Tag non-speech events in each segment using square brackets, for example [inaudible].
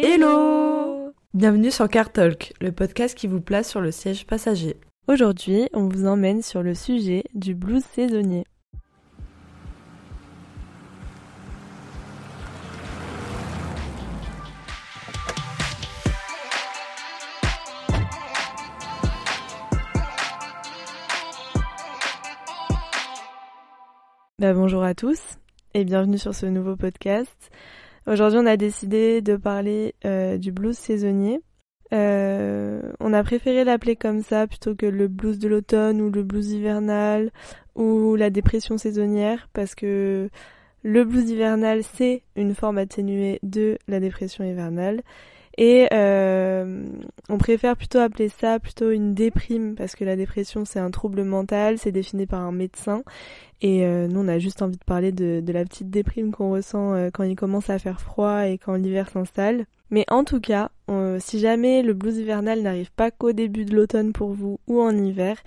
Hello Bienvenue sur Car Talk, le podcast qui vous place sur le siège passager. Aujourd'hui, on vous emmène sur le sujet du blues saisonnier. Bah, bonjour à tous et bienvenue sur ce nouveau podcast. Aujourd'hui, on a décidé de parler euh, du blues saisonnier. Euh, on a préféré l'appeler comme ça plutôt que le blues de l'automne ou le blues hivernal ou la dépression saisonnière parce que le blues hivernal c'est une forme atténuée de la dépression hivernale et euh, on préfère plutôt appeler ça plutôt une déprime parce que la dépression c'est un trouble mental, c'est défini par un médecin. Et euh, nous on a juste envie de parler de, de la petite déprime qu'on ressent euh, quand il commence à faire froid et quand l'hiver s'installe. Mais en tout cas, si jamais le blues hivernal n'arrive pas qu'au début de l'automne pour vous ou en hiver,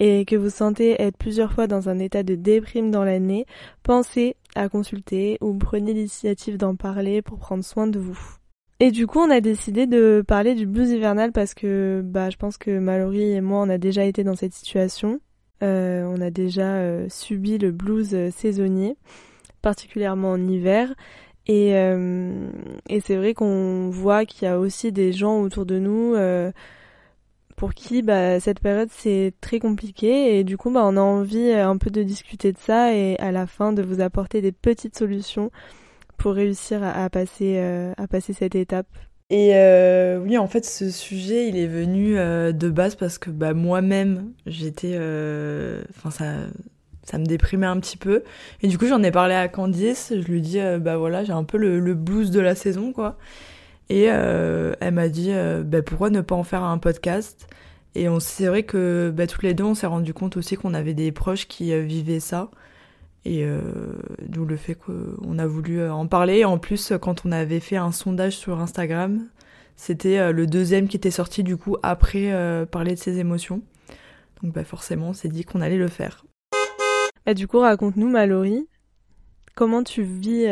et que vous sentez être plusieurs fois dans un état de déprime dans l'année, pensez à consulter ou prenez l'initiative d'en parler pour prendre soin de vous. Et du coup, on a décidé de parler du blues hivernal parce que bah, je pense que Mallory et moi, on a déjà été dans cette situation. Euh, on a déjà euh, subi le blues euh, saisonnier, particulièrement en hiver. Et, et c'est vrai qu'on voit qu'il y a aussi des gens autour de nous pour qui bah, cette période c'est très compliqué. Et du coup, bah, on a envie un peu de discuter de ça et à la fin de vous apporter des petites solutions pour réussir à, passer, euh, à passer cette étape et euh, oui, en fait, ce sujet, il est venu euh, de base parce que bah, moi-même, j'étais... Enfin, ça, ça me déprimait un petit peu. Et du coup, j'en ai parlé à Candice. Je lui dis, bah voilà, j'ai un peu le, blues de la saison, quoi. Et elle m'a dit, bah, pourquoi ne pas en faire un podcast? Et c'est vrai que bah, tous les deux, on s'est rendu compte aussi qu'on avait des proches qui vivaient ça. Et euh, d'où le fait qu'on a voulu euh, en parler. En plus, quand on avait fait un sondage sur Instagram, c'était euh, le deuxième qui était sorti du coup après parler de ses émotions. Donc bah forcément, on s'est dit qu'on allait le faire. Et bah, du coup, raconte-nous, Mallory, comment tu vis,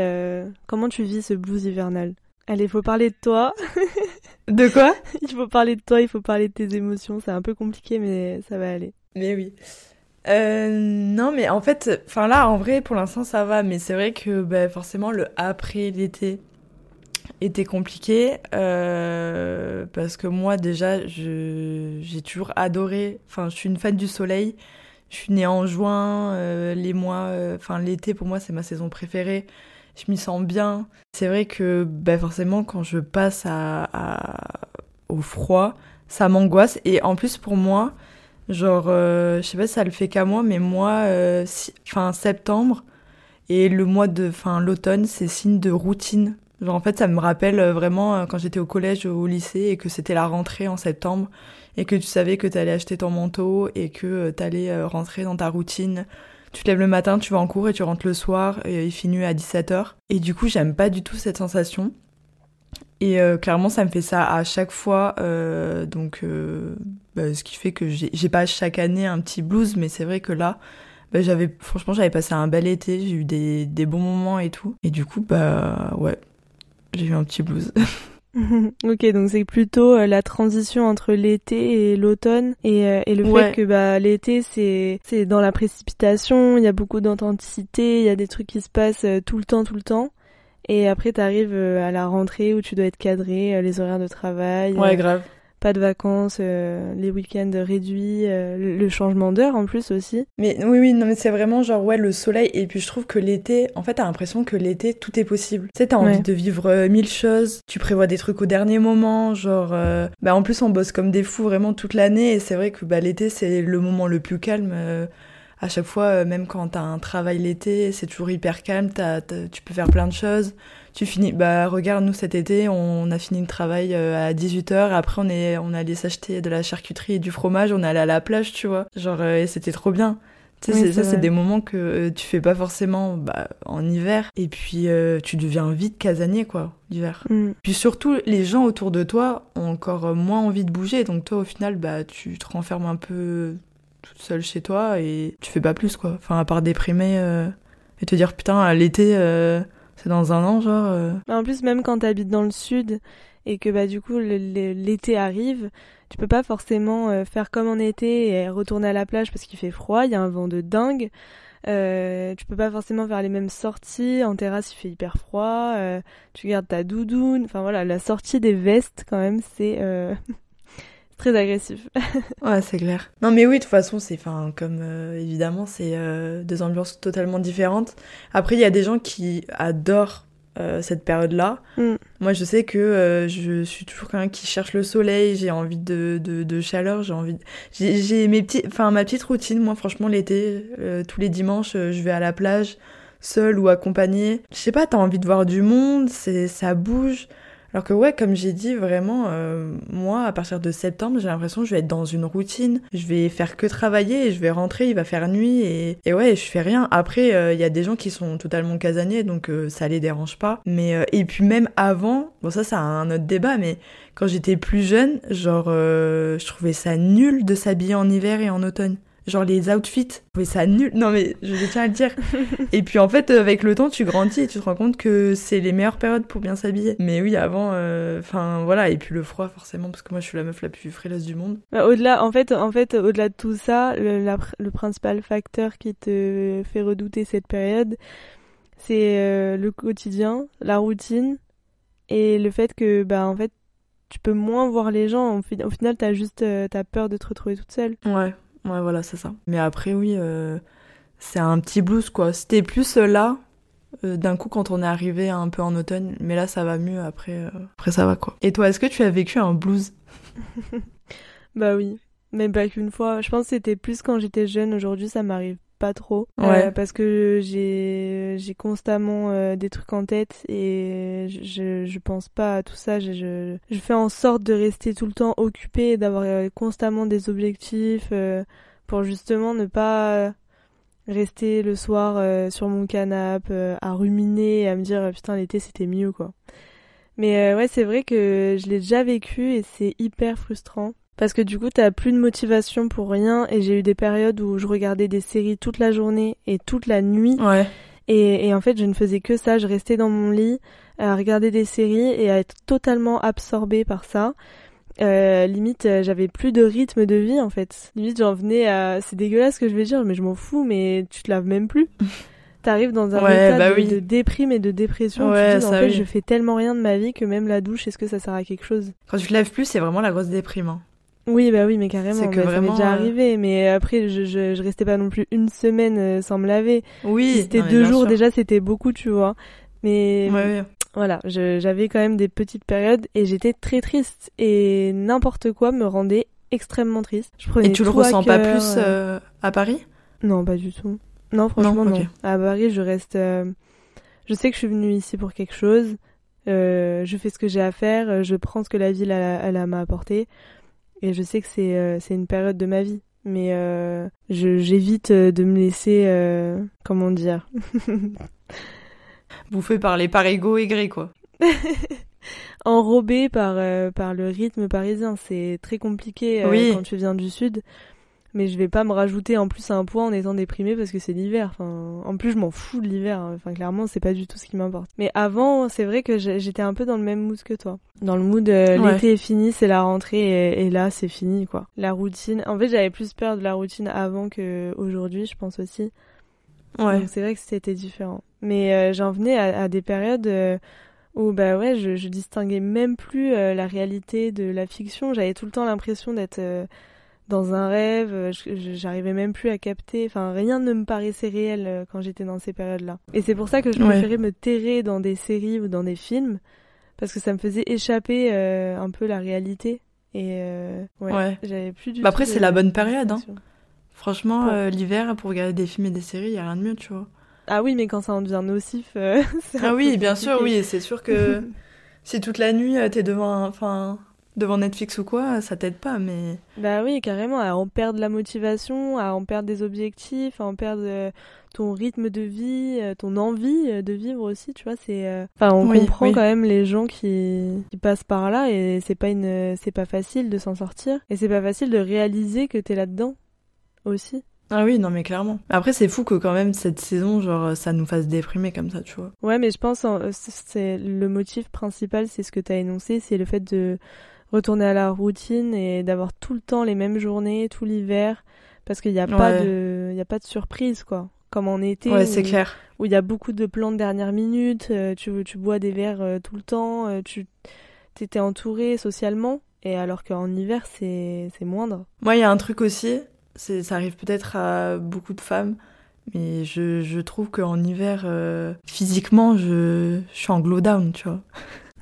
comment tu vis ce blues hivernal? Allez, il faut parler de toi. [laughs] de quoi? [laughs] Il faut parler de toi, il faut parler de tes émotions. C'est un peu compliqué, mais ça va aller. Mais oui. Euh, non, mais en fait, enfin là, en vrai, pour l'instant, ça va. Mais c'est vrai que bah, forcément, le après l'été était compliqué euh, parce que moi, déjà, j'ai toujours adoré. Enfin, je suis une fan du soleil. Je suis née en juin. Euh, les mois, enfin l'été pour moi, c'est ma saison préférée. Je m'y sens bien. C'est vrai que bah, forcément, quand je passe à au froid, ça m'angoisse. Et en plus, pour moi Genre, euh, je sais pas si ça le fait qu'à moi, mais moi, euh, fin septembre et le mois de fin l'automne, c'est signe de routine. Genre, en fait, ça me rappelle euh, vraiment quand j'étais au collège au lycée et que c'était la rentrée en septembre et que tu savais que t'allais acheter ton manteau et que t'allais rentrer dans ta routine. Tu te lèves le matin, tu vas en cours et tu rentres le soir et il finit à 17h. Et du coup, j'aime pas du tout cette sensation. Et euh, clairement, ça me fait ça à chaque fois. Euh, donc, euh, bah, ce qui fait que j'ai pas chaque année un petit blues, mais c'est vrai que là, bah, j'avais, franchement, j'avais passé un bel été, j'ai eu des, des, bons moments et tout. Et du coup, bah ouais, j'ai eu un petit blues. [laughs] [laughs] ok, donc c'est plutôt la transition entre l'été et l'automne et, et, le fait que bah l'été c'est c'est dans la précipitation, il y a beaucoup d'authenticité, il y a des trucs qui se passent tout le temps, tout le temps. Et après, t'arrives euh, à la rentrée où tu dois être cadré, euh, les horaires de travail. Ouais, euh, grave. Pas de vacances, les week-ends réduits, le changement d'heure en plus aussi. Mais oui, oui, non, mais c'est vraiment genre, ouais, le soleil. Et puis je trouve que l'été, en fait, t'as l'impression que l'été, tout est possible. Tu sais, t'as envie de vivre mille choses, tu prévois des trucs au dernier moment, genre. Bah, en plus, on bosse comme des fous vraiment toute l'année. Et c'est vrai que bah, l'été, c'est le moment le plus calme à chaque fois, euh, même quand t'as un travail l'été, c'est toujours hyper calme, tu peux faire plein de choses. Tu finis, bah regarde, nous cet été, on a fini le travail euh, à 18h, après on est on allait s'acheter de la charcuterie et du fromage, on est allé à la plage, tu vois. Genre, euh, et c'était trop bien. Tu sais, ça, c'est des moments que tu fais pas forcément bah, en hiver. Et puis, tu deviens vite casanier, quoi, l'hiver. Mm. Puis surtout, les gens autour de toi ont encore moins envie de bouger. Donc, toi, au final, bah, tu te renfermes un peu toute seule chez toi et tu fais pas plus quoi. Enfin, à part déprimer euh, et te dire putain, l'été, euh, c'est dans un an, genre. Euh. En plus, même quand t'habites dans le sud et que bah du coup l'été arrive, tu peux pas forcément euh, faire comme en été et retourner à la plage parce qu'il fait froid, il y a un vent de dingue. Euh, tu peux pas forcément faire les mêmes sorties. En terrasse, il fait hyper froid. Tu gardes ta doudoune. Enfin voilà, la sortie des vestes, quand même, c'est. [laughs] très agressif. [laughs] ouais, c'est clair. Non, mais oui, de toute façon, c'est, enfin, comme euh, évidemment, c'est deux ambiances totalement différentes. Après, il y a des gens qui adorent euh, cette période-là. Mm. Moi, je sais que euh, je suis toujours quelqu'un qui cherche le soleil, j'ai envie de, de, de chaleur, j'ai envie. J'ai mes petits, enfin ma petite routine. Moi, franchement, l'été, euh, tous les dimanches, je vais à la plage, seule ou accompagnée. Je sais pas, t'as envie de voir du monde, c'est ça bouge. Alors que ouais, comme j'ai dit, vraiment, euh, moi, à partir de septembre, j'ai l'impression que je vais être dans une routine. Je vais faire que travailler et je vais rentrer, il va faire nuit et, et ouais, je fais rien. Après, il euh, y a des gens qui sont totalement casaniers, donc euh, ça les dérange pas. Mais et puis même avant, bon ça, c'est un autre débat, mais quand j'étais plus jeune, genre, je trouvais ça nul de s'habiller en hiver et en automne genre les outfits, je ça nul. Non mais je tiens à le dire. [laughs] et puis en fait, avec le temps, tu grandis et tu te rends compte que c'est les meilleures périodes pour bien s'habiller. Mais oui, avant, euh, enfin voilà, et puis le froid forcément, parce que moi je suis la meuf la plus frileuse du monde. Bah, au-delà, en fait, en fait, au-delà de tout ça, le, le, principal facteur qui te fait redouter cette période, c'est euh, le quotidien, la routine et le fait que bah en fait tu peux moins voir les gens. Au, final, t'as juste euh, t'as peur de te retrouver toute seule. Ouais. Ouais, voilà, c'est ça. Mais après, oui, euh, c'est un petit blues, quoi. C'était plus euh, là, euh, d'un coup, quand on est arrivé un peu en automne. Mais là, ça va mieux, après, après ça va, quoi. Et toi, est-ce que tu as vécu un blues? [laughs] Bah oui, mais pas qu'une fois. Je pense que c'était plus quand j'étais jeune. Aujourd'hui, ça m'arrive pas trop. Ouais. parce que j'ai j'ai constamment des trucs en tête et je, je pense pas à tout ça. Je, je, je fais en sorte de rester tout le temps occupée, d'avoir constamment des objectifs pour justement ne pas rester le soir sur mon canapé à ruminer et à me dire putain l'été c'était mieux quoi. Mais ouais c'est vrai que je l'ai déjà vécu et c'est hyper frustrant parce que du coup t'as plus de motivation pour rien et j'ai eu des périodes où je regardais des séries toute la journée et toute la nuit. Ouais. Et, et en fait je ne faisais que ça, je restais dans mon lit à regarder des séries et à être totalement absorbée par ça. Euh, limite euh, j'avais plus de rythme de vie en fait. Limite j'en venais à... C'est dégueulasse ce que je vais dire mais je m'en fous mais tu te laves même plus. [laughs] T'arrives dans un état bah de, déprime et de dépression. Ouais, tu dis, en fait, je fais tellement rien de ma vie que même la douche, est-ce que ça sert à quelque chose? Quand tu te laves plus, c'est vraiment la grosse déprime. Hein. Oui, bah oui, mais carrément. Que bah, ça m'est déjà euh, arrivé, mais après, je, je, je, restais pas non plus une semaine euh, sans me laver. Oui. c'était deux jours, déjà, c'était beaucoup, tu vois. Mais voilà, j'avais quand même des petites périodes et j'étais très triste. Et n'importe quoi me rendait extrêmement triste. Je prenais et tu le ressens pas plus euh, à Paris? Non, pas du tout. Non, franchement, non. À Paris, je reste. Je sais que je suis venue ici pour quelque chose. je fais ce que j'ai à faire. Je prends ce que la ville elle, elle m'a apporté. Et je sais que c'est euh, une période de ma vie. Mais euh, j'évite euh, de me laisser, comment dire? Bouffé par les parigots aigris, quoi. [laughs] Enrobé par, par le rythme parisien. C'est très compliqué quand tu viens du sud mais je vais pas me rajouter en plus un poids en étant déprimée parce que c'est l'hiver. Enfin, en plus, je m'en fous de l'hiver. Hein. Enfin, clairement, c'est pas du tout ce qui m'importe. Mais avant, c'est vrai que j'étais un peu dans le même mood que toi. Dans le mood, euh, l'été est fini, c'est la rentrée et, là, c'est fini, quoi. La routine. En fait, j'avais plus peur de la routine avant que aujourd'hui, je pense aussi. Ouais. c'est vrai que c'était différent. Mais euh, j'en venais à, des périodes. Euh, où bah ouais je, je distinguais même plus la réalité de la fiction j'avais tout le temps l'impression d'être dans un rêve, euh, j'arrivais même plus à capter, enfin rien ne me paraissait réel euh, quand j'étais dans ces périodes-là. Et c'est pour ça que je préférais me terrer dans des séries ou dans des films, parce que ça me faisait échapper euh, un peu la réalité. Et ouais, j'avais plus du bah Après, c'est la bonne période. Hein. Franchement, l'hiver, pour regarder des films et des séries, il y a rien de mieux, tu vois. Ah oui, mais quand ça en devient nocif. [laughs] ah oui, bien sûr, oui, c'est sûr que [laughs] si toute la nuit t'es devant, enfin, devant Netflix ou quoi, ça t'aide pas, mais... Bah oui, carrément, à en perdre la motivation, à en perdre des objectifs, à en perdre euh, ton rythme de vie, euh, ton envie euh, de vivre aussi, tu vois, c'est... Enfin, on comprend quand même les gens qui, qui passent par là et c'est pas une... c'est pas facile de s'en sortir et c'est pas facile de réaliser que t'es là-dedans aussi. Ah oui, non mais clairement. Après c'est fou que quand même cette saison, genre ça nous fasse déprimer comme ça, tu vois. Ouais, mais je pense c'est le motif principal, c'est ce que t'as énoncé, c'est le fait de retourner à la routine et d'avoir tout le temps les mêmes journées, tout l'hiver, parce qu'il n'y a pas de, y a pas de surprise quoi. Comme en été. Ouais, c'est clair. Où il y a beaucoup de plans de dernière minute, euh, tu, tu bois des verres euh, tout le temps, tu t'étais entouré socialement. Et alors qu'en hiver, c'est moindre. Moi, il y a un truc aussi, ça arrive peut-être à beaucoup de femmes, mais je, je trouve qu'en hiver, euh, physiquement, je, je suis en glow down, tu vois.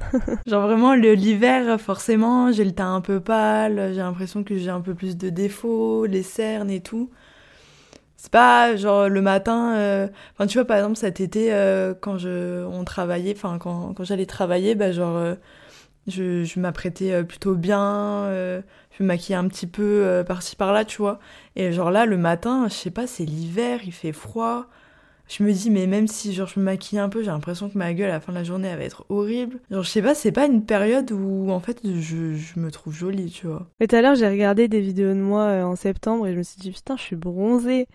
[laughs] genre vraiment, l'hiver, forcément, j'ai le teint un peu pâle, j'ai l'impression que j'ai un peu plus de défauts, les cernes et tout. C'est pas genre le matin. Euh, enfin, tu vois, par exemple, cet été, euh, quand je, on travaillait, enfin, quand, quand j'allais travailler, bah, genre, je, je m'apprêtais plutôt bien, je me maquillais un petit peu par-ci par-là, tu vois. Et genre là, le matin, je sais pas, c'est l'hiver, il fait froid. Je me dis, mais même si genre, je me maquille un peu, j'ai l'impression que ma gueule à la fin de la journée, elle va être horrible. Genre, je sais pas, c'est pas une période où en fait je, je me trouve jolie, tu vois. Et tout à l'heure, j'ai regardé des vidéos de moi euh, en septembre et je me suis dit, putain, je suis bronzée.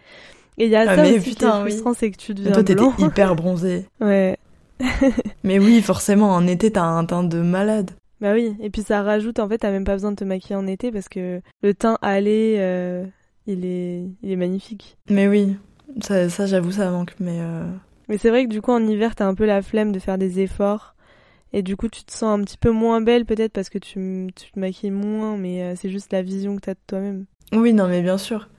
Et il y a ah, ça mais aussi putain, qui est frustrant, c'est que tu deviens Toi, t'étais hyper [laughs] bronzée. ouais. [laughs] mais oui, forcément, en été, t'as un teint de malade. Bah oui, et puis ça rajoute, en fait, t'as même pas besoin de te maquiller en été parce que le teint allé, euh, il, est, il est magnifique. Mais oui, ça, ça j'avoue, ça manque, mais... Euh... Mais c'est vrai que du coup, en hiver, t'as un peu la flemme de faire des efforts. Et du coup, tu te sens un petit peu moins belle peut-être parce que tu, tu te maquilles moins, mais euh, c'est juste la vision que t'as de toi-même. Oui, non, mais bien sûr.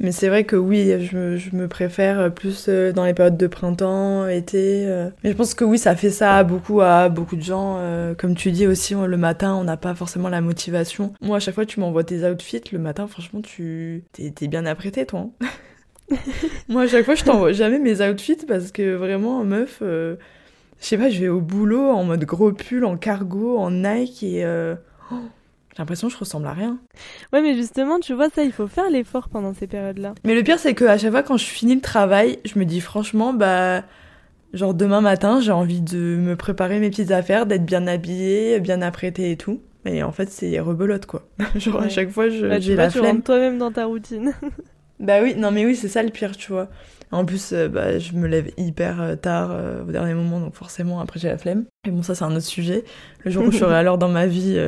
Mais c'est vrai que oui, je, je, me préfère plus euh, dans les périodes de printemps, été. Mais je pense que oui, ça fait ça beaucoup à beaucoup de gens. Comme tu dis aussi, le matin, on n'a pas forcément la motivation. Moi, à chaque fois, tu m'envoies tes outfits. Le matin, franchement, tu t'es bien apprêté, toi. Hein. [laughs] [laughs] Moi, à chaque fois, je t'envoie jamais mes outfits parce que vraiment, meuf, je sais pas, je vais au boulot en mode gros pull, en cargo, en Nike et. Oh, j'ai l'impression que je ressemble à rien. Ouais, mais justement, tu vois, ça, il faut faire l'effort pendant ces périodes-là. Mais le pire, c'est qu'à chaque fois, quand je finis le travail, je me dis franchement, bah. Genre demain matin, j'ai envie de me préparer mes petites affaires, d'être bien habillée, bien apprêtée et tout. Mais en fait, c'est rebelote, quoi. [laughs] Genre à chaque fois, je, bah, j'ai la tu rentres toi-même dans ta routine. [laughs] bah oui, non mais oui, c'est ça le pire, tu vois. En plus, euh, bah, je me lève hyper euh, tard euh, au dernier moment, donc forcément, après, j'ai la flemme. Et bon, ça, c'est un autre sujet. Le jour où je serai [laughs] l'heure dans ma vie,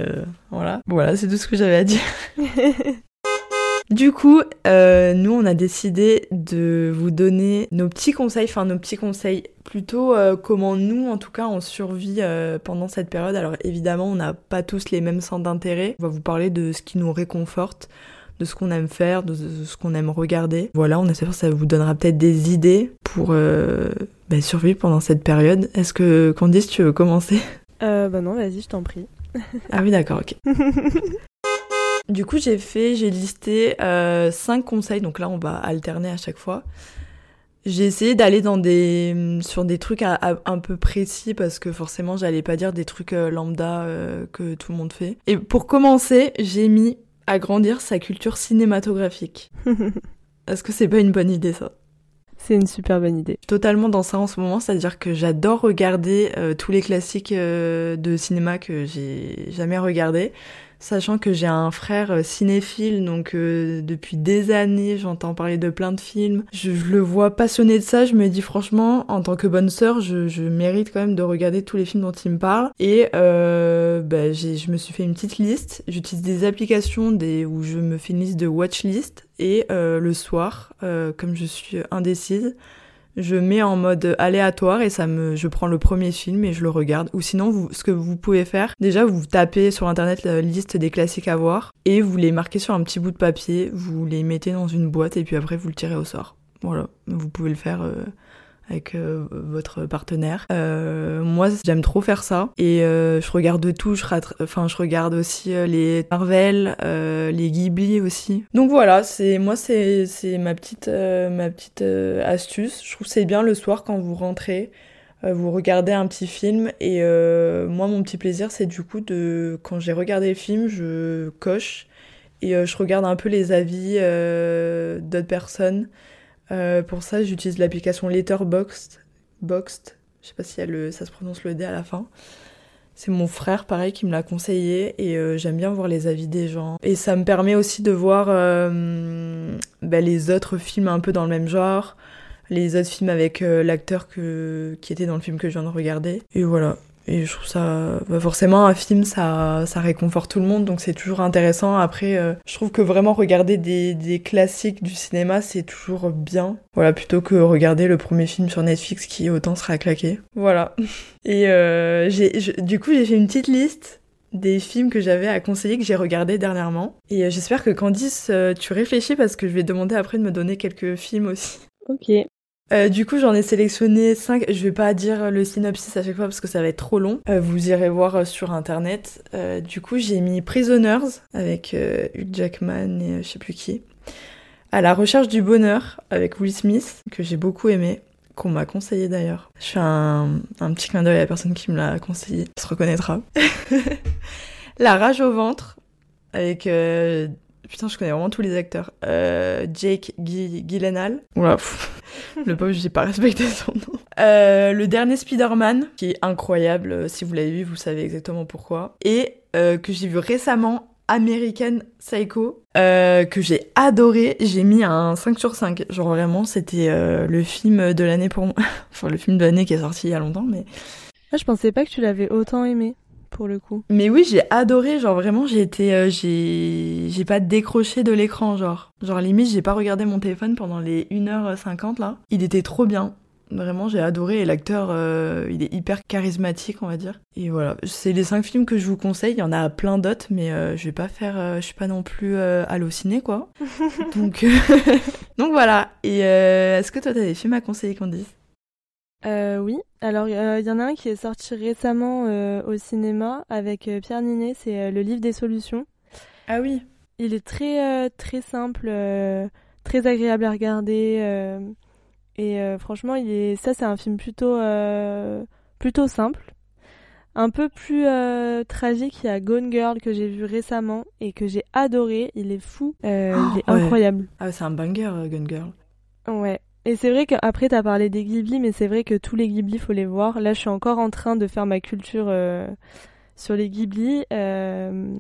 voilà. Voilà, c'est tout ce que j'avais à dire. [laughs] Du coup, nous, on a décidé de vous donner nos petits conseils, enfin nos petits conseils, plutôt comment nous, en tout cas, on survit pendant cette période. Alors évidemment, on n'a pas tous les mêmes centres d'intérêt. On va vous parler de ce qui nous réconforte, de ce qu'on aime faire, de ce qu'on aime regarder. Voilà, on espère que ça vous donnera peut-être des idées pour euh, bah, survivre pendant cette période. Est-ce que Candice, tu veux commencer? Euh, Bah non, vas-y, je t'en prie. ah oui, d'accord, ok. [laughs] du coup, j'ai fait, j'ai listé euh, 5 conseils, donc là, on va alterner à chaque fois. J'ai essayé d'aller dans des sur des trucs un peu précis parce que forcément j'allais pas dire des trucs euh, lambda euh, que tout le monde fait. Et pour commencer, j'ai mis agrandir sa culture cinématographique. [laughs] Est-ce que c'est pas une bonne idée ça? C'est une super bonne idée. Totalement dans ça en ce moment, c'est-à-dire que j'adore regarder euh, tous les classiques euh, de cinéma que j'ai jamais regardés sachant que j'ai un frère euh, cinéphile, donc euh, depuis des années, j'entends parler de plein de films. Je, le vois passionné de ça, je me dis franchement, en tant que bonne sœur, je, mérite quand même de regarder tous les films dont il me parle. Et euh, bah, je me suis fait une petite liste. J'utilise des applications des, où je me fais une liste de watchlist. Et euh, le soir, comme je suis indécise, je mets en mode aléatoire et ça me, je prends le premier film et je le regarde. Ou sinon, ce que vous pouvez faire, déjà vous tapez sur internet la liste des classiques à voir et vous les marquez sur un petit bout de papier, vous les mettez dans une boîte et puis après vous le tirez au sort. Voilà, vous pouvez le faire. Euh, avec euh, votre partenaire. Euh, moi, j'aime trop faire ça et euh, je regarde tout. Je, enfin, je regarde aussi les Marvel, les Ghibli aussi. Donc voilà, c'est moi, c'est ma petite ma petite astuce. Je trouve c'est bien le soir quand vous rentrez. Vous regardez un petit film et moi mon petit plaisir c'est du coup de quand j'ai regardé le film je coche et je regarde un peu les avis d'autres personnes euh, pour ça, j'utilise l'application Letterboxd. Boxed. Je sais pas si ça se prononce le D à la fin. C'est mon frère, pareil, qui me l'a conseillé et euh, j'aime bien voir les avis des gens. Et ça me permet aussi de voir euh, bah, les autres films un peu dans le même genre, les autres films avec l'acteur qui était dans le film que je viens de regarder. Et voilà. Et je trouve ça, bah, forcément, un film, ça, ça réconforte tout le monde, donc c'est toujours intéressant. Après, euh, je trouve que vraiment regarder des, des classiques du cinéma, c'est toujours bien. Voilà, plutôt que regarder le premier film sur Netflix qui autant sera claqué. Voilà. [laughs] Et euh, j'ai, du coup, j'ai fait une petite liste des films que j'avais à conseiller que j'ai regardé dernièrement. Et euh, j'espère que Candice, tu réfléchis parce que je vais demander après de me donner quelques films aussi. Ok. Euh, du coup, j'en ai sélectionné 5. Je vais pas dire le synopsis à chaque fois parce que ça va être trop long. Euh, vous irez voir euh, sur internet. du coup, j'ai mis Prisoners avec Hugh Jackman et je sais plus qui. À la recherche du bonheur avec Will Smith, que j'ai beaucoup aimé, qu'on m'a conseillé d'ailleurs. Je fais un, petit clin d'œil à la personne qui me l'a conseillé, qui se reconnaîtra. [laughs] la rage au ventre avec Putain, je connais vraiment tous les acteurs. Euh, Jake Gyllenhaal. Oula, [laughs] le pauvre, j'ai pas respecté son nom. Euh, le dernier Spider-Man, qui est incroyable. Si vous l'avez vu, vous savez exactement pourquoi. Et euh, que j'ai vu récemment, American Psycho, euh, que j'ai adoré. J'ai mis un 5 sur 5. Genre vraiment, c'était euh, le film de l'année pour moi. [laughs] enfin, le film de l'année qui est sorti il y a longtemps, mais... Ah, je pensais pas que tu l'avais autant aimé pour le coup. Mais oui, j'ai adoré, genre vraiment, j'ai été, euh, j'ai, j'ai pas décroché de l'écran, genre. Genre limite, j'ai pas regardé mon téléphone pendant les 1h50 là. Il était trop bien. Vraiment, j'ai adoré et l'acteur, euh, il est hyper charismatique, on va dire. Et voilà, c'est les cinq films que je vous conseille. Il y en a plein d'autres, mais euh, je vais pas faire, je suis pas non plus hallucinée, quoi. [laughs] donc, [laughs] donc voilà. Et est-ce que toi, t'as des films à conseiller, Candice? Euh, oui, alors il y en a un qui est sorti récemment euh, au cinéma avec euh, Pierre Ninet, c'est euh, le livre des solutions. Ah oui. Il est très très simple, très agréable à regarder et franchement, il est ça c'est un film plutôt plutôt simple. Un peu plus tragique, il y a Gone Girl que j'ai vu récemment et que j'ai adoré. Il est fou, il est oh, incroyable. Ah, c'est un banger, Gone Girl. Ouais, et c'est vrai qu'après, t'as parlé des Ghibli, mais c'est vrai que tous les Ghibli, faut les voir. Là, je suis encore en train de faire ma culture euh, sur les Ghibli. Euh,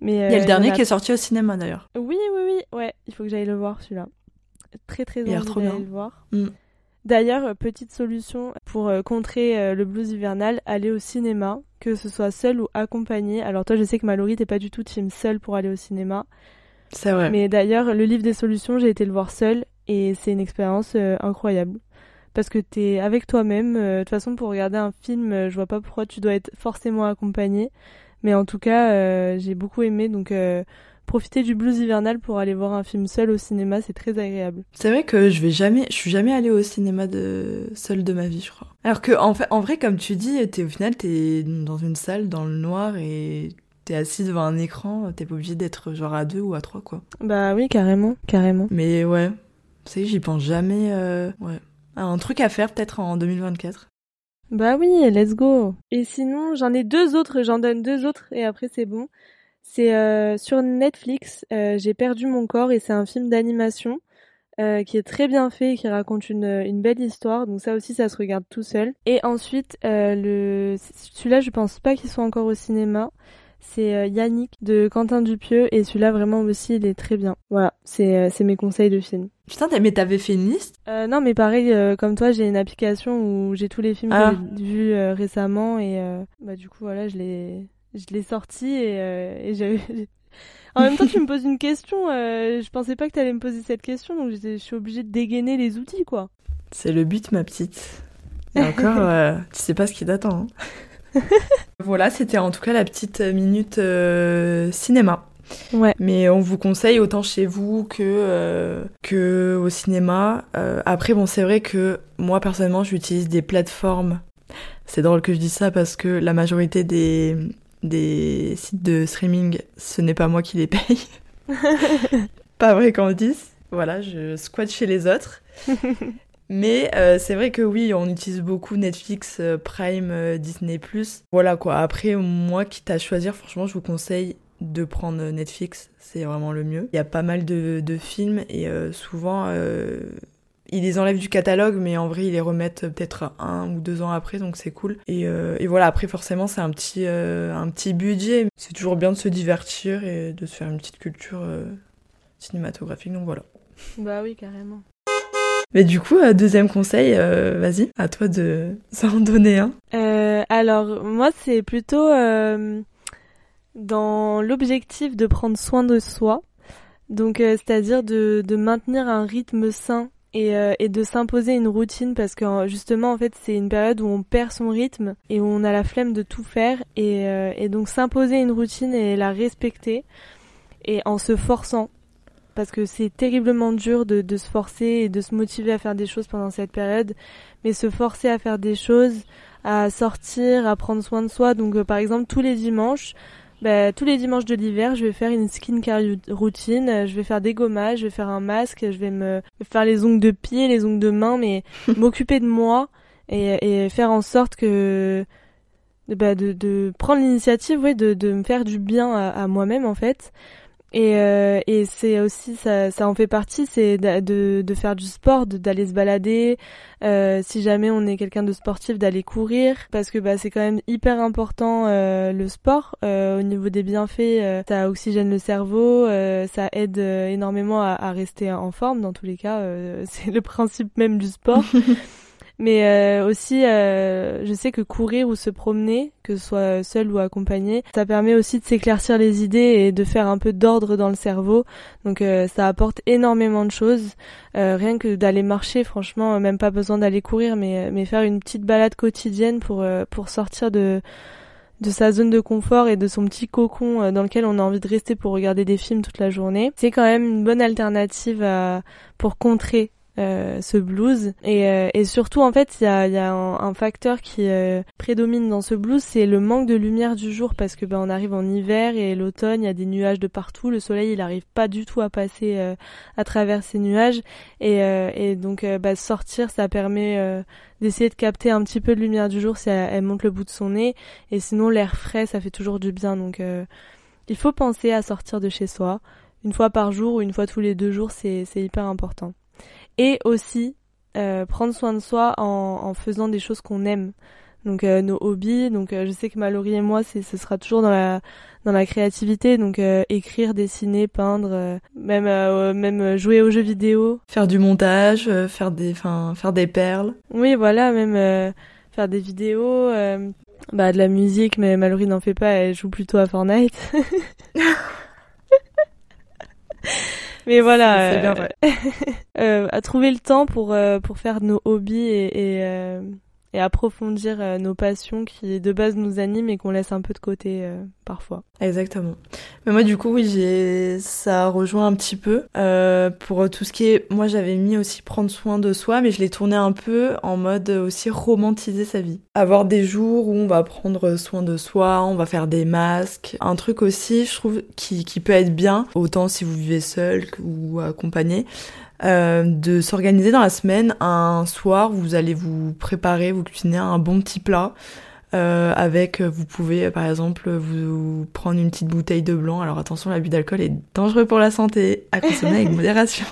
mais, il y a le euh, dernier qui est sorti au cinéma, d'ailleurs. Oui, oui, oui. Ouais, il faut que j'aille le voir, celui-là. Très, très envie d'aller le voir. Mm. D'ailleurs, petite solution pour contrer le blues hivernal, aller au cinéma, que ce soit seul ou accompagné. Alors toi, je sais que Mallory, t'es pas du tout team seul pour aller au cinéma. C'est vrai. Mais d'ailleurs, le livre des solutions, j'ai été le voir seul et c'est une expérience euh, incroyable. Parce que t'es avec toi-même. Euh, de toute façon, pour regarder un film, euh, je vois pas pourquoi tu dois être forcément accompagné. Mais en tout cas, j'ai beaucoup aimé. Donc, profiter du blues hivernal pour aller voir un film seul au cinéma, c'est très agréable. C'est vrai que je vais jamais, je suis jamais allée au cinéma de seul de ma vie, je crois. Alors que en fait, en vrai, comme tu dis, es, au final, t'es dans une salle dans le noir et t'es assis devant un écran, t'es pas obligé d'être genre à deux ou à trois, quoi. Bah oui, carrément, carrément. Mais ouais, savez, j'y pense jamais. Euh... Ouais. Un truc à faire peut-être en 2024. Bah oui, let's go. Et sinon, j'en ai deux autres, j'en donne deux autres et après c'est bon. C'est euh, sur Netflix, euh, J'ai perdu mon corps et c'est un film d'animation euh, qui est très bien fait et qui raconte une, une belle histoire. Donc ça aussi, ça se regarde tout seul. Et ensuite, le celui-là, je pense pas qu'il soit encore au cinéma c'est Yannick de Quentin Dupieux et celui-là vraiment aussi il est très bien. Voilà, c'est c'est mes conseils de films. Putain, mais t'avais fait une liste? Euh, Non, mais pareil, euh, comme toi, j'ai une application où j'ai tous les films que Ah. j'ai vus récemment et bah du coup voilà, je l'ai je l'ai sorti et, [laughs] En même temps, tu me poses une question. je pensais pas que t'allais me poser cette question, donc je suis obligée de dégainer les outils, quoi. C'est le but, ma petite. Et encore, [laughs] tu sais pas ce qui t'attend. hein. [laughs] voilà, c'était en tout cas la petite minute euh, cinéma. Ouais. Mais on vous conseille autant chez vous que, euh, que au cinéma. Euh, après, bon, c'est vrai que moi, personnellement, j'utilise des plateformes. C'est drôle que je dise ça parce que la majorité des, des sites de streaming, ce n'est pas moi qui les paye. [laughs] pas vrai Candice. Voilà, je squatte chez les autres. [laughs] Mais euh, c'est vrai que oui, on utilise beaucoup Netflix, euh, Prime, euh, Disney+. Voilà quoi. Après, moi, quitte à choisir, franchement, je vous conseille de prendre Netflix. C'est vraiment le mieux. Il y a pas mal de, de films et euh, souvent, euh, ils les enlèvent du catalogue, mais en vrai, ils les remettent peut-être un ou deux ans après, donc c'est cool. Et, euh, et voilà, après, forcément, c'est un petit, un petit budget. C'est toujours bien de se divertir et de se faire une petite culture cinématographique, donc voilà. Bah oui, carrément. Mais du coup, deuxième conseil, vas-y, à toi de [laughs] s'en donner un. alors, moi, c'est plutôt dans l'objectif de prendre soin de soi. Donc, c'est-à-dire de, de maintenir un rythme sain et, euh, et de s'imposer une routine parce que justement en fait c'est une période où on perd son rythme et où on a la flemme de tout faire et, euh, et donc s'imposer une routine et la respecter et en se forçant parce que c'est terriblement dur de, de se forcer et de se motiver à faire des choses pendant cette période mais se forcer à faire des choses à sortir à prendre soin de soi donc euh, par exemple tous les dimanches bah, tous les dimanches de l'hiver, je vais faire une skincare routine, je vais faire des gommages, je vais faire un masque, je vais me faire les ongles de pied, les ongles de main, mais [laughs] m'occuper de moi et, et, faire en sorte que bah, de, de prendre l'initiative, ouais, de, de me faire du bien à, à moi-même en fait. Et, euh, et c'est aussi ça, ça en fait partie, c'est de, de, faire du sport, d'aller se balader. Euh, si jamais on est quelqu'un de sportif, d'aller courir, parce que bah c'est quand même hyper important euh, le sport euh, au niveau des bienfaits. Euh, ça oxygène le cerveau, euh, ça aide énormément à, à, rester en forme. Dans tous les cas, [laughs] c'est le principe même du sport. [laughs] Mais euh, aussi, euh, je sais que courir ou se promener, que ce soit seul ou accompagné, ça permet aussi de s'éclaircir les idées et de faire un peu d'ordre dans le cerveau. Donc euh, ça apporte énormément de choses. rien que d'aller marcher, franchement, même pas besoin d'aller courir, mais, mais faire une petite balade quotidienne pour, pour sortir de de sa zone de confort et de son petit cocon dans lequel on a envie de rester pour regarder des films toute la journée. C'est quand même une bonne alternative pour contrer euh, ce blues. Et, euh, et, surtout en fait il y a, y a un, facteur qui euh, prédomine dans ce blues c'est le manque de lumière du jour. Parce que ben on arrive en hiver et l'automne il y a des nuages de partout. Le soleil il arrive pas du tout à passer à travers ces nuages. Et, et donc bah, sortir ça permet d'essayer de capter un petit peu de lumière du jour si elle, elle, monte le bout de son nez. Et sinon l'air frais ça fait toujours du bien. Donc il faut penser à sortir de chez soi une fois par jour ou une fois tous les deux jours c'est hyper important et aussi euh, prendre soin de soi en, en faisant des choses qu'on aime. Donc euh, nos hobbies, donc euh, je sais que Mallory et moi, c'est ce sera toujours dans la dans la créativité, donc euh, écrire, dessiner, peindre, même même jouer aux jeux vidéo, faire du montage, faire des enfin faire des perles. Oui, voilà, même faire des vidéos, bah de la musique, mais Mallory n'en fait pas, elle joue plutôt à Fortnite. [laughs] Mais voilà, c'est bien vrai. [laughs] euh, à trouver le temps pour euh, pour faire nos hobbies et, et, euh, et approfondir euh, nos passions qui de base nous animent et qu'on laisse un peu de côté parfois. Exactement. Mais moi du coup oui j'ai ça rejoint un petit peu euh, pour tout ce qui est moi j'avais mis aussi prendre soin de soi mais je l'ai tourné un peu en mode aussi romantiser sa vie. Avoir des jours où on va prendre soin de soi, on va faire des masques, un truc aussi je trouve qui, qui peut être bien autant si vous vivez seul ou accompagné. Euh, de s'organiser dans la semaine un soir où vous allez vous préparer, vous cuisiner un bon petit plat euh, avec, euh, vous pouvez par exemple vous prendre une petite bouteille de blanc. Alors attention, l'abus d'alcool est dangereux pour la santé, à consommer avec [laughs] modération.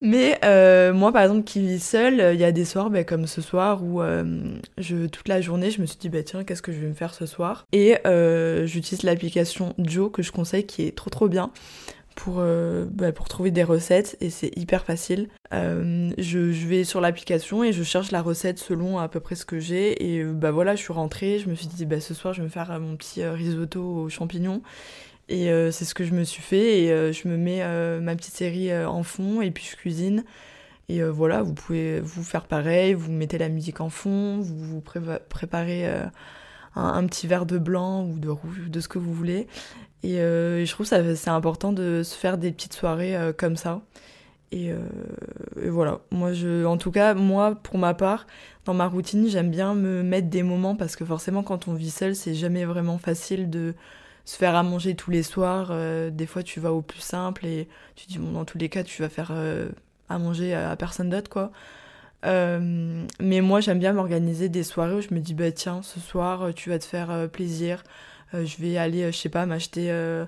Mais euh, moi, par exemple, qui vis seule, il y a des soirs bah, comme ce soir où euh, je, toute la journée, je me suis dit, bah, tiens, qu'est-ce que je vais me faire ce soir? Et j'utilise l'application Joe que je conseille, qui est trop trop bien pour, euh, bah, pour trouver des recettes et c'est hyper facile. Euh, je, je, vais sur l'application et je cherche la recette selon à peu près ce que j'ai et euh, bah voilà, je suis rentrée, je me suis dit bah ce soir je vais me faire mon petit risotto aux champignons et c'est ce que je me suis fait et je me mets ma petite série en fond et puis je cuisine. Et voilà, vous pouvez vous faire pareil, vous mettez la musique en fond, vous vous préparez un, un, petit verre de blanc ou de rouge, de ce que vous voulez. Euh, et, je trouve ça c'est important de se faire des petites soirées euh, comme ça. Euh, et, voilà, moi je, en tout cas, moi pour ma part, dans ma routine, j'aime bien me mettre des moments parce que forcément quand on vit seul, c'est jamais vraiment facile de se faire à manger tous les soirs. des fois tu vas au plus simple et tu dis bon dans tous les cas tu vas faire à manger à, personne d'autre quoi. mais moi j'aime bien m'organiser des soirées où je me dis bah tiens ce soir tu vas te faire plaisir euh, je vais aller, euh, je sais pas, m'acheter euh,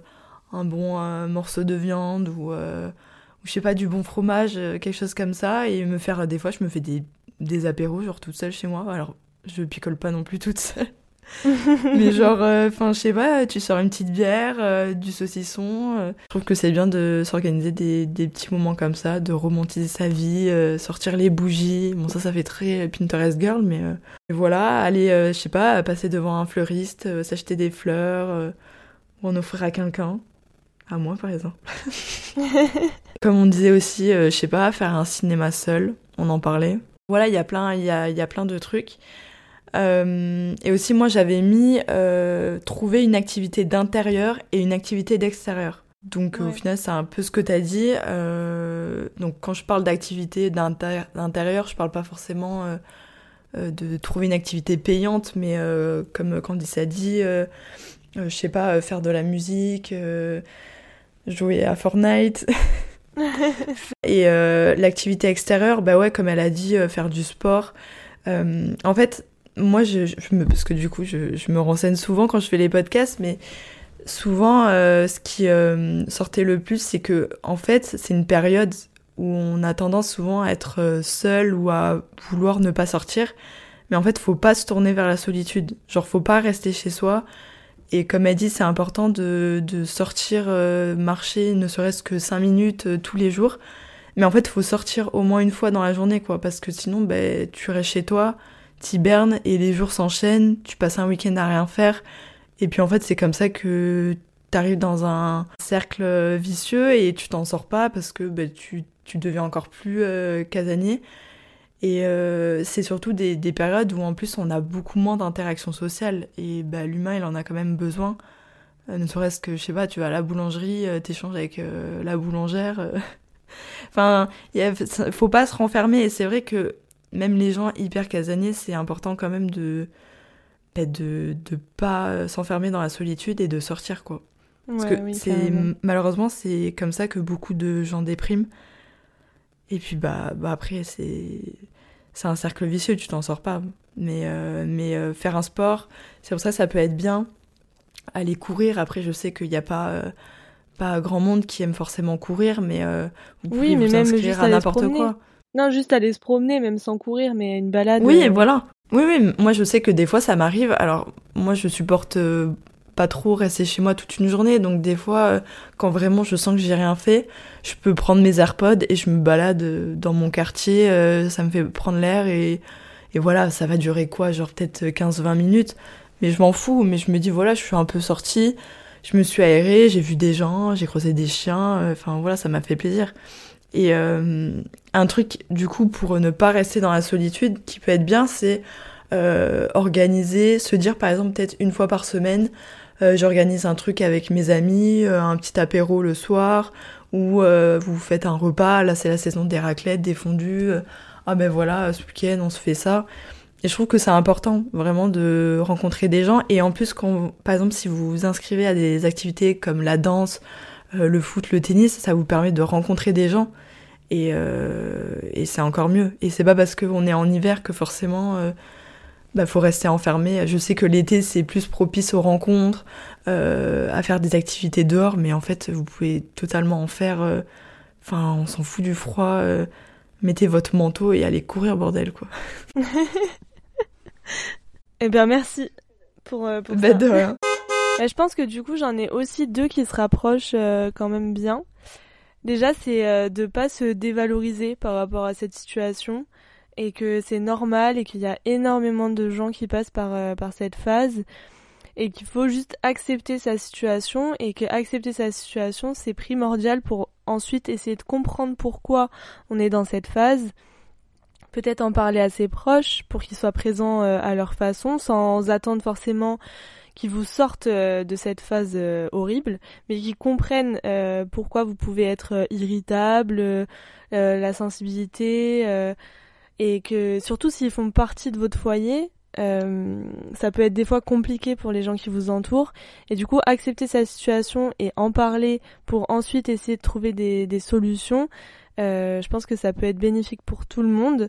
un bon morceau de viande ou, ou, je sais pas, du bon fromage, quelque chose comme ça, et me faire, des fois, je me fais des, des apéros, genre toute seule chez moi. Alors, je picole pas non plus toute seule. [laughs] mais genre, euh, enfin, je sais pas, tu sors une petite bière, euh, du saucisson. euh. Je trouve que c'est bien de s'organiser des, des petits moments comme ça, de romantiser sa vie, sortir les bougies. Bon, ça, ça fait très Pinterest girl, mais voilà, aller, je sais pas, passer devant un fleuriste, s'acheter des fleurs, ou en offrir à quelqu'un. À moi, par exemple. [laughs] Comme on disait aussi, euh, je sais pas, faire un cinéma seul, on en parlait. Voilà, il y a plein, il y a, il y a plein de trucs. Euh, et aussi, moi, j'avais mis euh, trouver une activité d'intérieur et une activité d'extérieur. Donc, au final, c'est un peu ce que tu as dit. Euh, donc, quand je parle d'activité d'intérieur, je parle pas forcément de trouver une activité payante, mais comme Candice a dit, je sais pas, faire de la musique, jouer à Fortnite. [laughs] [laughs] Et l'activité extérieure, bah ouais, comme elle a dit, faire du sport. En fait, moi, je, me, parce que du coup, je, me renseigne souvent quand je fais les podcasts, mais souvent, euh, ce qui euh, sortait le plus, c'est que, en fait, c'est une période où on a tendance souvent à être euh, seul ou à vouloir ne pas sortir. Mais en fait, faut pas se tourner vers la solitude. Genre, faut pas rester chez soi. Et comme elle dit, c'est important de, de sortir marcher, ne serait-ce que 5 minutes tous les jours. Mais en fait, faut sortir au moins une fois dans la journée, quoi. Parce que sinon, ben, tu restes chez toi, t'hibernes et les jours s'enchaînent, tu passes un week-end à rien faire. Et puis en fait, c'est comme ça que t'arrives dans un cercle vicieux et tu t'en sors pas parce que ben, tu, tu deviens encore plus euh, casanier. Et euh, c'est surtout des, des périodes où en plus on a beaucoup moins d'interactions sociales et bah, l'humain il en a quand même besoin. Euh, ne serait-ce que, je sais pas, tu vas à la boulangerie, t'échanges avec la boulangère. [laughs] enfin, il faut pas se renfermer et c'est vrai que même les gens hyper casaniers, c'est important quand même de bah, de, de pas s'enfermer dans la solitude et de sortir quoi. Parce que oui, c'est malheureusement c'est comme ça que beaucoup de gens dépriment. Et puis bah, bah après c'est c'est un cercle vicieux, tu t'en sors pas. Mais euh, mais euh, faire un sport, c'est pour ça que ça peut être bien. Aller courir, après je sais qu'il n'y a pas euh, pas grand monde qui aime forcément courir, mais euh, vous Oui, pouvez mais vous même inscrire juste à n'importe quoi. Non, juste aller se promener, même sans courir, mais une balade. Oui, euh, voilà. Oui, oui, moi je sais que des fois ça m'arrive. Alors, moi je supporte euh, pas trop rester chez moi toute une journée, donc des fois, euh, quand vraiment je sens que j'ai rien fait, je peux prendre mes AirPods et je me balade dans mon quartier, ça me fait prendre l'air et, et voilà, ça va durer quoi, genre peut-être 15-20 minutes, mais je m'en fous, mais je me dis voilà, je suis un peu sortie, je me suis aérée, j'ai vu des gens, j'ai croisé des chiens, enfin voilà, ça m'a fait plaisir. Et euh, un truc, du coup, pour ne pas rester dans la solitude, qui peut être bien, c'est euh, organiser, se dire par exemple peut-être une fois par semaine, euh, j'organise un truc avec mes amis, un petit apéro le soir, ou vous faites un repas, là c'est la saison des raclettes, des fondus, euh, ah ben voilà, ce week-end on se fait ça. Et je trouve que c'est important vraiment de rencontrer des gens, et en plus quand, par exemple si vous vous inscrivez à des activités comme la danse, le foot, le tennis, ça vous permet de rencontrer des gens. Et, euh, et c'est encore mieux. Et c'est pas parce qu'on est en hiver que forcément, euh, bah, faut rester enfermé. Je sais que l'été, c'est plus propice aux rencontres, euh, à faire des activités dehors, mais en fait, vous pouvez totalement en faire. euh, Enfin, on s'en fout du froid. euh, mettez votre manteau et allez courir, bordel, quoi. [laughs] Eh bien, merci pour, euh, pour Bah, ça. de rien. Bah, je pense que du coup, j'en ai aussi deux qui se rapprochent euh, quand même bien. Déjà, c'est euh, de pas se dévaloriser par rapport à cette situation et que c'est normal et qu'il y a énormément de gens qui passent par, euh, par cette phase et qu'il faut juste accepter sa situation et que accepter sa situation, c'est primordial pour ensuite essayer de comprendre pourquoi on est dans cette phase. Peut-être en parler à ses proches pour qu'ils soient présents euh, à leur façon sans attendre forcément qui vous sortent euh, de cette phase euh, horrible, mais qui comprennent euh, pourquoi vous pouvez être irritable, la sensibilité, et que surtout s'ils font partie de votre foyer, euh, ça peut être des fois compliqué pour les gens qui vous entourent, et du coup accepter sa situation et en parler pour ensuite essayer de trouver des, des solutions, euh, je pense que ça peut être bénéfique pour tout le monde.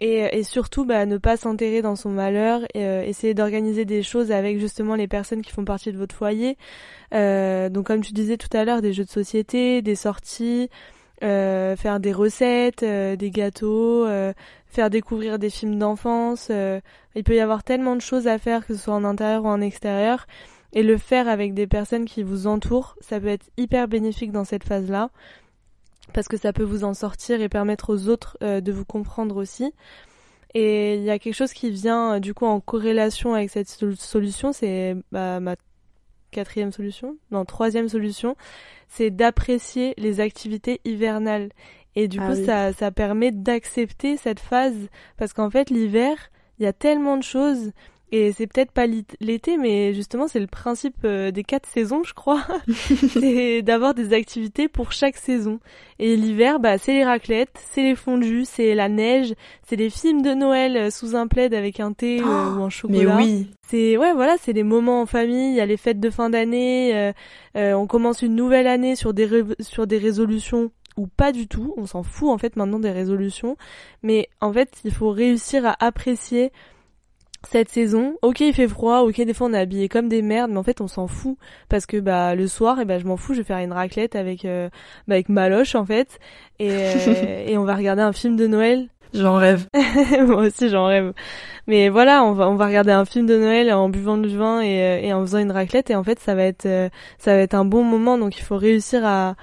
Et, et surtout, bah, ne pas s'enterrer dans son malheur, et, euh, essayer d'organiser des choses avec justement les personnes qui font partie de votre foyer. Euh, donc, comme tu disais tout à l'heure, des jeux de société, des sorties, euh, faire des recettes, euh, des gâteaux, euh, faire découvrir des films d'enfance. il peut y avoir tellement de choses à faire, que ce soit en intérieur ou en extérieur. Et le faire avec des personnes qui vous entourent, ça peut être hyper bénéfique dans cette phase-là, parce que ça peut vous en sortir et permettre aux autres de vous comprendre aussi. Et il y a quelque chose qui vient du coup en corrélation avec cette solution, c'est bah, ma quatrième solution, non troisième solution, c'est d'apprécier les activités hivernales. Et du ah coup, ça, ça permet d'accepter cette phase parce qu'en fait, l'hiver, il y a tellement de choses et c'est peut-être pas l'été, mais justement, c'est le principe euh, des quatre saisons, je crois. [laughs] c'est d'avoir des activités pour chaque saison. Et l'hiver, bah, c'est les raclettes, c'est les fondus, c'est la neige, c'est les films de Noël euh, sous un plaid avec un thé euh, oh, ou un chocolat. Mais oui. C'est, ouais, voilà, c'est les moments en famille, il y a les fêtes de fin d'année, on commence une nouvelle année sur des, sur des résolutions ou pas du tout. On s'en fout, en fait, maintenant des résolutions. Mais, en fait, il faut réussir à apprécier cette saison, ok il fait froid, ok des fois on est habillé comme des merdes, mais en fait on s'en fout parce que bah le soir et eh bah je m'en fous, je vais faire une raclette avec euh, bah, avec Maloche en fait et [laughs] euh, et on va regarder un film de Noël. J'en rêve. [laughs] Moi aussi j'en rêve. Mais voilà, on va on va regarder un film de Noël en buvant du vin et, euh, et en faisant une raclette et en fait ça va être ça va être un bon moment donc il faut réussir à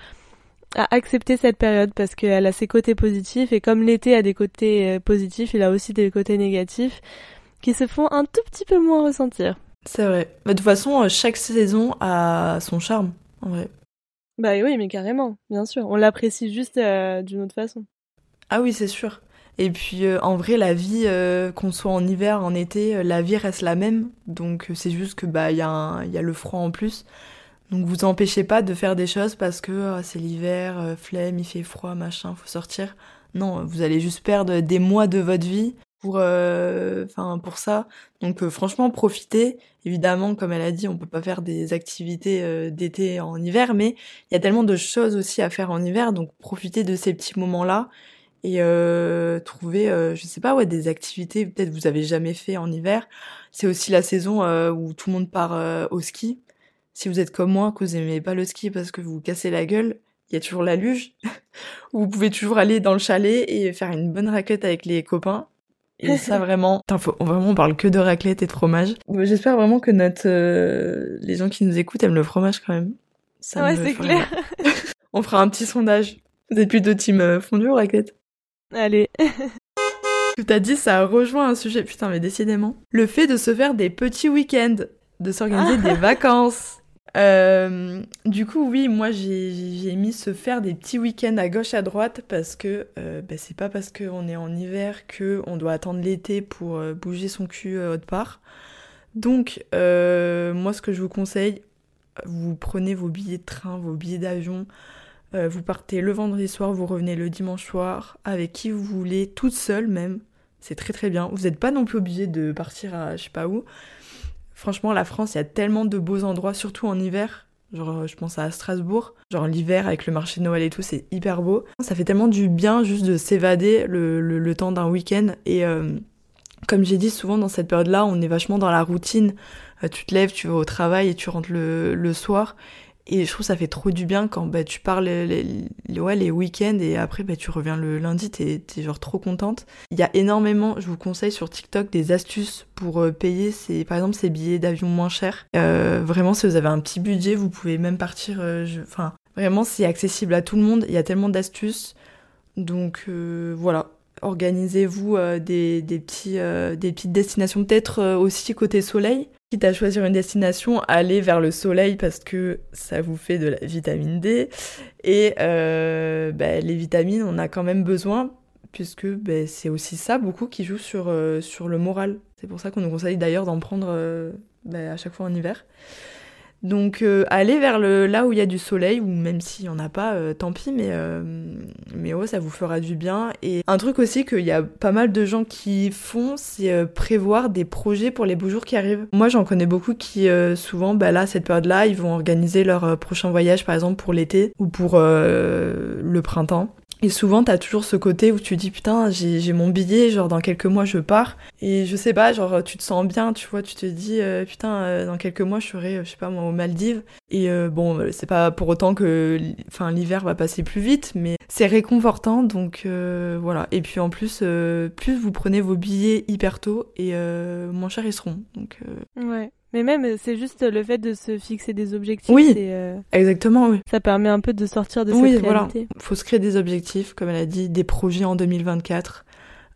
à accepter cette période parce qu'elle a ses côtés positifs et comme l'été a des côtés positifs, il a aussi des côtés négatifs qui se font un tout petit peu moins ressentir. C'est vrai. Mais de toute façon, euh, chaque saison a son charme, en vrai. Bah oui, mais carrément, bien sûr. On l'apprécie juste euh, d'une autre façon. Ah oui, c'est sûr. Et puis euh, en vrai, la vie, qu'on soit en hiver, en été, la vie reste la même. Donc c'est juste que bah il y, a y a le froid en plus. Donc vous empêchez pas de faire des choses parce que oh, c'est l'hiver, flemme, il fait froid, machin, faut sortir. Non, vous allez juste perdre des mois de votre vie pour euh, enfin pour ça. Donc euh, franchement profitez. Évidemment comme elle a dit, on peut pas faire des activités euh, d'été en hiver mais il y a tellement de choses aussi à faire en hiver donc profitez de ces petits moments-là et euh, trouver je sais pas ouais des activités peut-être vous avez jamais fait en hiver. C'est aussi la saison où tout le monde part au ski. Si vous êtes comme moi que vous aimez pas le ski parce que vous vous cassez la gueule, il y a toujours la luge. [laughs] vous pouvez toujours aller dans le chalet et faire une bonne raquette avec les copains et ça [laughs] vraiment, faut, vraiment on parle que de raclette et de fromage. J'espère vraiment que notre euh, les gens qui nous écoutent aiment le fromage quand même. Ça ouais, c'est clair. [laughs] on fera un petit sondage. Vous êtes plutôt team euh, fondue ou raclette? Allez. [laughs] Tu t'as dit, ça rejoint un sujet, putain, mais décidément. Le fait de se faire des petits week-ends, de s'organiser des vacances. Euh, du coup, oui, moi j'ai mis se faire des petits week-ends à gauche à droite parce que euh, bah, c'est pas parce qu'on est en hiver que on doit attendre l'été pour euh, bouger son cul autre part. Donc, moi ce que je vous conseille, vous prenez vos billets de train, vos billets d'avion, vous partez le vendredi soir, vous revenez le dimanche soir, avec qui vous voulez, toute seule même. C'est très très bien. Vous n'êtes pas non plus obligé de partir à je sais pas où. Franchement, la France, il y a tellement de beaux endroits, surtout en hiver. Genre, je pense à Strasbourg. Genre, l'hiver, avec le marché de Noël et tout, c'est hyper beau. Ça fait tellement du bien juste de s'évader le, temps d'un week-end. Et euh, comme j'ai dit, souvent dans cette période-là, on est vachement dans la routine. Euh, tu te lèves, tu vas au travail et tu rentres le soir. Et je trouve ça fait trop du bien quand bah, tu pars les, les, ouais, les week-ends et après bah, tu reviens le lundi, t'es es genre trop contente. Il y a énormément, je vous conseille sur TikTok, des astuces pour euh, payer par exemple ces billets d'avion moins chers. Euh, vraiment, si vous avez un petit budget, vous pouvez même partir. Euh, vraiment, c'est accessible à tout le monde. Il y a tellement d'astuces. Donc voilà, organisez-vous des, des, petits, des petites destinations, peut-être aussi côté soleil. Quitte à choisir une destination, allez vers le soleil parce que ça vous fait de la vitamine D. Et euh, bah, les vitamines, on a quand même besoin puisque bah, c'est aussi ça beaucoup qui joue sur, euh, sur le moral. C'est pour ça qu'on nous conseille d'ailleurs d'en prendre euh, bah, à chaque fois en hiver. Donc euh, aller vers le là où il y a du soleil ou même s'il n'y en a pas, euh, tant pis, mais euh, mais ça vous fera du bien. Et un truc aussi qu'il y a pas mal de gens qui font, c'est prévoir des projets pour les beaux jours qui arrivent. Moi, j'en connais beaucoup qui souvent, bah là, cette période-là, ils vont organiser leur prochain voyage, par exemple pour l'été ou pour le printemps. Et souvent, t'as toujours ce côté où tu dis putain, j'ai mon billet, genre dans quelques mois je pars. Et je sais pas, genre tu te sens bien, tu vois, tu te dis euh, putain, euh, dans quelques mois je serai, je sais pas moi, aux Maldives. Et euh, bon, c'est pas pour autant que enfin l'hiver va passer plus vite, mais c'est réconfortant, donc voilà. Et puis en plus, plus vous prenez vos billets hyper tôt et moins chers ils seront. Donc, ouais. Mais même, c'est juste le fait de se fixer des objectifs. Oui, euh, exactement, oui. Ça permet un peu de sortir de oui, cette voilà. faut se créer des objectifs, comme elle a dit, des projets en 2024.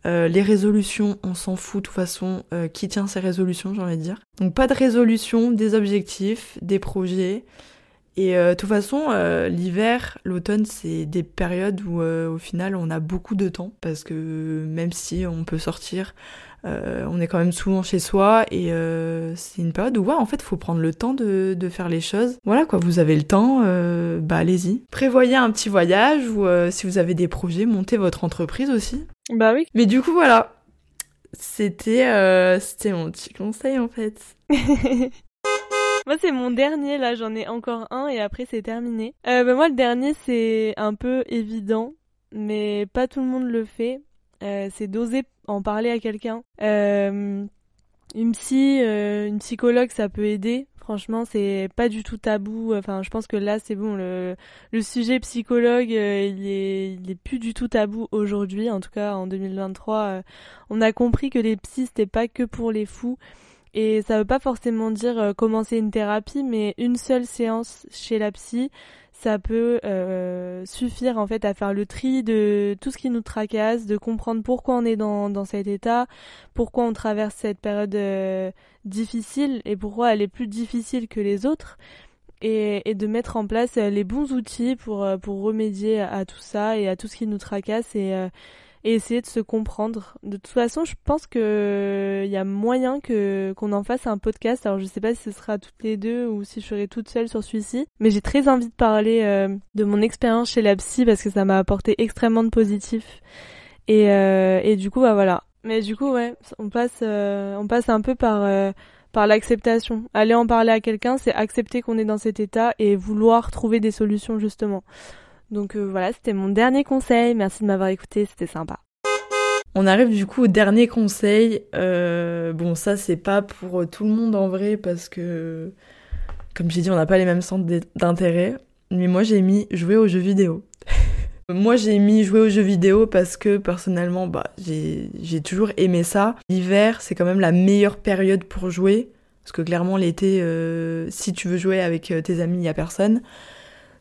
Euh, les résolutions, on s'en fout de toute façon. Euh, qui tient ces résolutions, j'ai envie de dire. Donc pas de résolution, des objectifs, des projets. Et de toute façon, l'hiver, l'automne, c'est des périodes où au final on a beaucoup de temps parce que même si on peut sortir, euh, on est quand même souvent chez soi et euh, c'est une période où ouais, en fait, faut prendre le temps de, faire les choses. Voilà quoi, vous avez le temps, euh, bah allez-y. Prévoyez un petit voyage ou si vous avez des projets, montez votre entreprise aussi. Bah oui. Mais du coup voilà, c'était c'était mon petit conseil en fait. [laughs] Moi, c'est mon dernier, là, j'en ai encore un et après, c'est terminé. bah, moi, le dernier, c'est un peu évident, mais pas tout le monde le fait. c'est d'oser en parler à quelqu'un. Euh, une psy, euh, une psychologue, ça peut aider. Franchement, c'est pas du tout tabou. Enfin, je pense que là, c'est bon. Le, le sujet psychologue, euh, il, est, il est plus du tout tabou aujourd'hui. En tout cas, en 2023, on a compris que les psys, c'était pas que pour les fous. Et ça veut pas forcément dire commencer une thérapie, mais une seule séance chez la psy, ça peut euh, suffire en fait à faire le tri de tout ce qui nous tracasse, de comprendre pourquoi on est dans, dans cet état, pourquoi on traverse cette période euh, difficile et pourquoi elle est plus difficile que les autres. Et, et de mettre en place euh, les bons outils pour, pour remédier à, tout ça et à tout ce qui nous tracasse et, et essayer de se comprendre. De toute façon, je pense que il y a moyen que qu'on en fasse un podcast. Alors je sais pas si ce sera toutes les deux ou si je serai toute seule sur celui-ci, mais j'ai très envie de parler euh, de mon expérience chez la psy parce que ça m'a apporté extrêmement de positif. Et euh, et du coup bah voilà. Mais du coup ouais, on passe euh, on passe un peu par par l'acceptation. Aller en parler à quelqu'un, c'est accepter qu'on est dans cet état et vouloir trouver des solutions justement. Donc euh, voilà, c'était mon dernier conseil. Merci de m'avoir écouté, c'était sympa. On arrive du coup au dernier conseil. Euh, bon, ça c'est pas pour tout le monde en vrai parce que, comme j'ai dit, on n'a pas les mêmes centres d'intérêt. Mais moi j'ai mis jouer aux jeux vidéo. [laughs] moi j'ai mis jouer aux jeux vidéo parce que personnellement, bah, j'ai toujours aimé ça. L'hiver c'est quand même la meilleure période pour jouer. Parce que clairement l'été, euh, si tu veux jouer avec tes amis, il y a personne.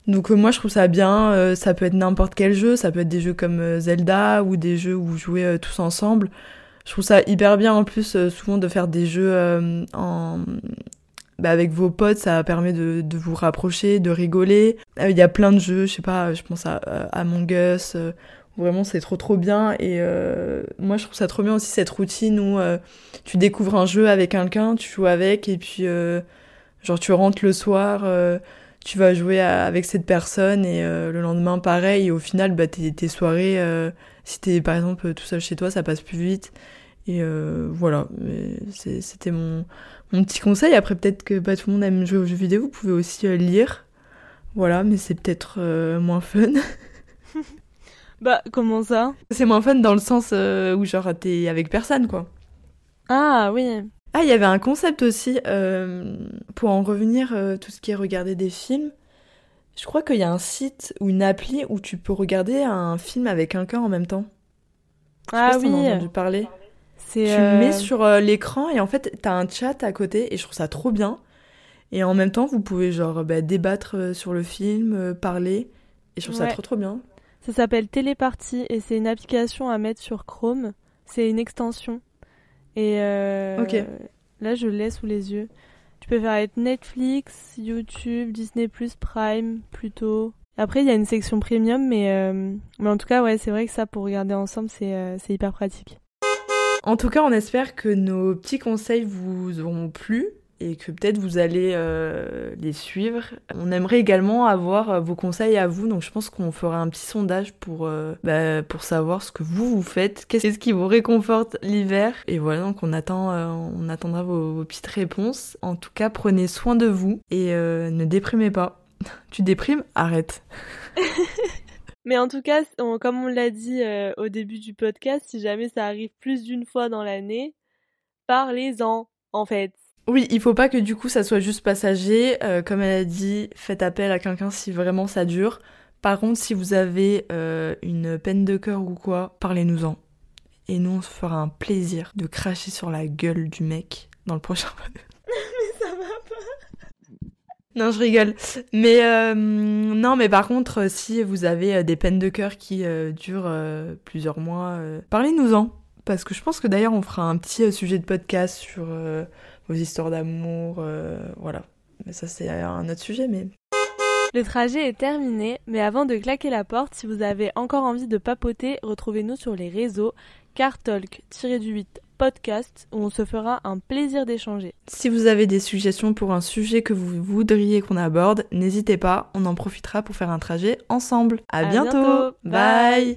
Donc euh, moi je trouve ça bien, euh, ça peut être n'importe quel jeu, ça peut être des jeux comme euh, Zelda ou des jeux où vous jouez tous ensemble. Je trouve ça hyper bien en plus souvent de faire des jeux en... Bah, avec vos potes, ça permet de, de vous rapprocher, de rigoler. Il y a plein de jeux, je sais pas, je pense à Among Us, où vraiment c'est trop trop bien. Et moi je trouve ça trop bien aussi cette routine où tu découvres un jeu avec quelqu'un, tu joues avec et puis genre tu rentres le soir tu vas jouer avec cette personne et euh, le lendemain pareil et au final bah tes, tes soirées euh, si t'es par exemple tout seul chez toi ça passe plus vite. Et euh, voilà. C'était mon, mon petit conseil. Après peut-être que pas tout le monde aime jouer aux jeux vidéo vous pouvez aussi lire. Voilà mais c'est peut-être moins fun. [laughs] Bah comment ça? C'est moins fun dans le sens où genre t'es avec personne quoi. Ah oui ah, il y avait un concept aussi, euh, pour en revenir, euh, tout ce qui est regarder des films. Je crois qu'il y a un site ou une appli où tu peux regarder un film avec un cœur en même temps. ah oui. As entendu parler. Tu le mets euh, sur l'écran et en fait, t'as un chat à côté et je trouve ça trop bien. Et en même temps, vous pouvez genre bah, débattre sur le film, parler. Et je trouve ça trop trop bien. Ça s'appelle Téléparty et c'est une application à mettre sur Chrome. C'est une extension. Et euh, là, je l'ai sous les yeux. Tu peux faire avec Netflix, YouTube, Disney+, Prime, plutôt. Après, il y a une section premium, mais, euh, mais en tout cas, ouais, c'est vrai que ça, pour regarder ensemble, c'est euh, hyper pratique. En tout cas, on espère que nos petits conseils vous auront plu et que peut-être vous allez euh, les suivre. On aimerait également avoir euh, vos conseils à vous, donc je pense qu'on fera un petit sondage pour, euh, bah, pour savoir ce que vous vous faites, qu'est-ce qui vous réconforte l'hiver. Et voilà, donc on, attend, on attendra vos, petites réponses. En tout cas, prenez soin de vous et ne déprimez pas. [laughs] tu déprimes Arrête. [laughs] Mais en tout cas, comme on l'a dit au début du podcast, si jamais ça arrive plus d'une fois dans l'année, parlez-en, en fait. Oui, il faut pas que du coup ça soit juste passager. Euh, comme elle a dit, faites appel à quelqu'un si vraiment ça dure. Par contre, si vous avez euh, une peine de cœur ou quoi, parlez-nous-en. Et nous, on se fera un plaisir de cracher sur la gueule du mec dans le prochain [laughs] mais ça va pas. Non, je rigole. Mais euh, non, mais par contre, si vous avez des peines de cœur qui durent plusieurs mois, parlez-nous-en. Parce que je pense que d'ailleurs, on fera un petit sujet de podcast sur vos histoires d'amour, euh, voilà. Mais ça c'est un autre sujet, mais... Le trajet est terminé, mais avant de claquer la porte, si vous avez encore envie de papoter, retrouvez-nous sur les réseaux cartalk-du-8 podcast où on se fera un plaisir d'échanger. Si vous avez des suggestions pour un sujet que vous voudriez qu'on aborde, n'hésitez pas, on en profitera pour faire un trajet ensemble. À, bientôt. Bye.